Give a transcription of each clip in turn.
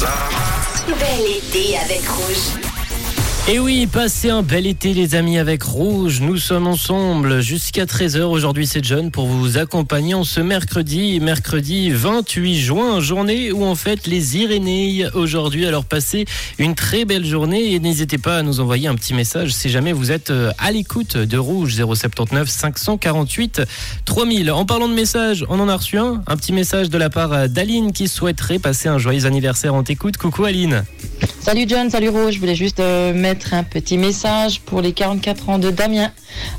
Bel été avec Rouge. Et oui, passez un bel été les amis avec Rouge. Nous sommes ensemble jusqu'à 13h. Aujourd'hui c'est John pour vous accompagner en ce mercredi, mercredi 28 juin, journée où on fête les Irénées aujourd'hui. Alors passez une très belle journée et n'hésitez pas à nous envoyer un petit message si jamais vous êtes euh, à l'écoute de Rouge 079 548 3000. En parlant de messages, on en a reçu un, un petit message de la part d'Aline qui souhaiterait passer un joyeux anniversaire en t'écoute. Coucou Aline. Salut John, salut Rose. Je voulais juste euh, mettre un petit message pour les 44 ans de Damien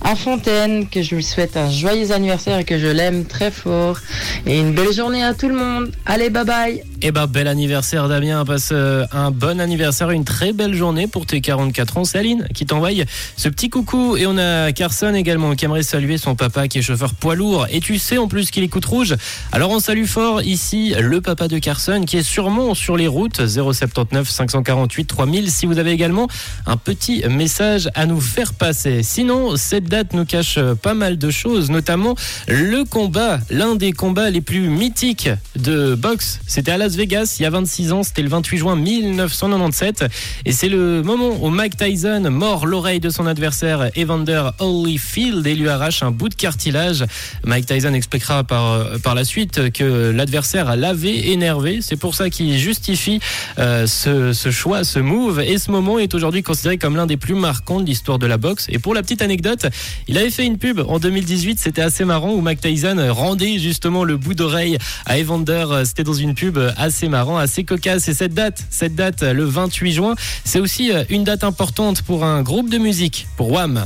à Fontaine, que je lui souhaite un joyeux anniversaire et que je l'aime très fort. Et une belle journée à tout le monde. Allez, bye bye. Eh ben, bel anniversaire Damien, passe euh, un bon anniversaire, une très belle journée pour tes 44 ans. C'est qui t'envoie ce petit coucou. Et on a Carson également qui aimerait saluer son papa qui est chauffeur poids lourd. Et tu sais en plus qu'il écoute rouge. Alors on salue fort ici le papa de Carson qui est sûrement sur les routes 079 548 3000 si vous avez également un petit message à nous faire passer. Sinon, cette date nous cache pas mal de choses, notamment le combat, l'un des combats les plus mythiques de boxe. C'était à Las Vegas il y a 26 ans, c'était le 28 juin 1997 et c'est le moment où Mike Tyson mord l'oreille de son adversaire Evander Holyfield et lui arrache un bout de cartilage. Mike Tyson expliquera par, par la suite que l'adversaire l'avait énervé, c'est pour ça qu'il justifie euh, ce, ce choix, ce move et ce moment est aujourd'hui considéré comme l'un des plus marquants de l'histoire de la boxe. Et pour la petite anecdote, il avait fait une pub en 2018, c'était assez marrant où Mike Tyson rendait justement le bout d'oreille à Evander. C'était dans une pub assez marrant, assez cocasse. Et cette date, cette date, le 28 juin, c'est aussi une date importante pour un groupe de musique, pour Wham.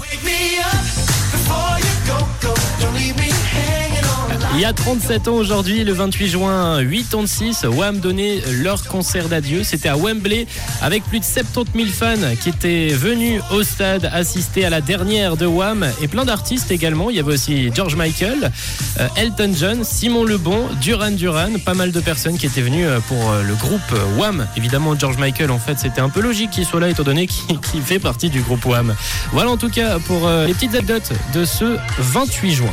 Il y a 37 ans aujourd'hui, le 28 juin 86, Wham donnait leur concert d'adieu. C'était à Wembley avec plus de 70 000 fans qui étaient venus au stade assister à la dernière de Wham et plein d'artistes également. Il y avait aussi George Michael, euh, Elton John, Simon Lebon, Duran Duran, pas mal de personnes qui étaient venues pour euh, le groupe Wham. Évidemment, George Michael, en fait, c'était un peu logique qu'il soit là étant donné qu'il fait partie du groupe Wham. Voilà en tout cas pour euh, les petites anecdotes de ce 28 juin.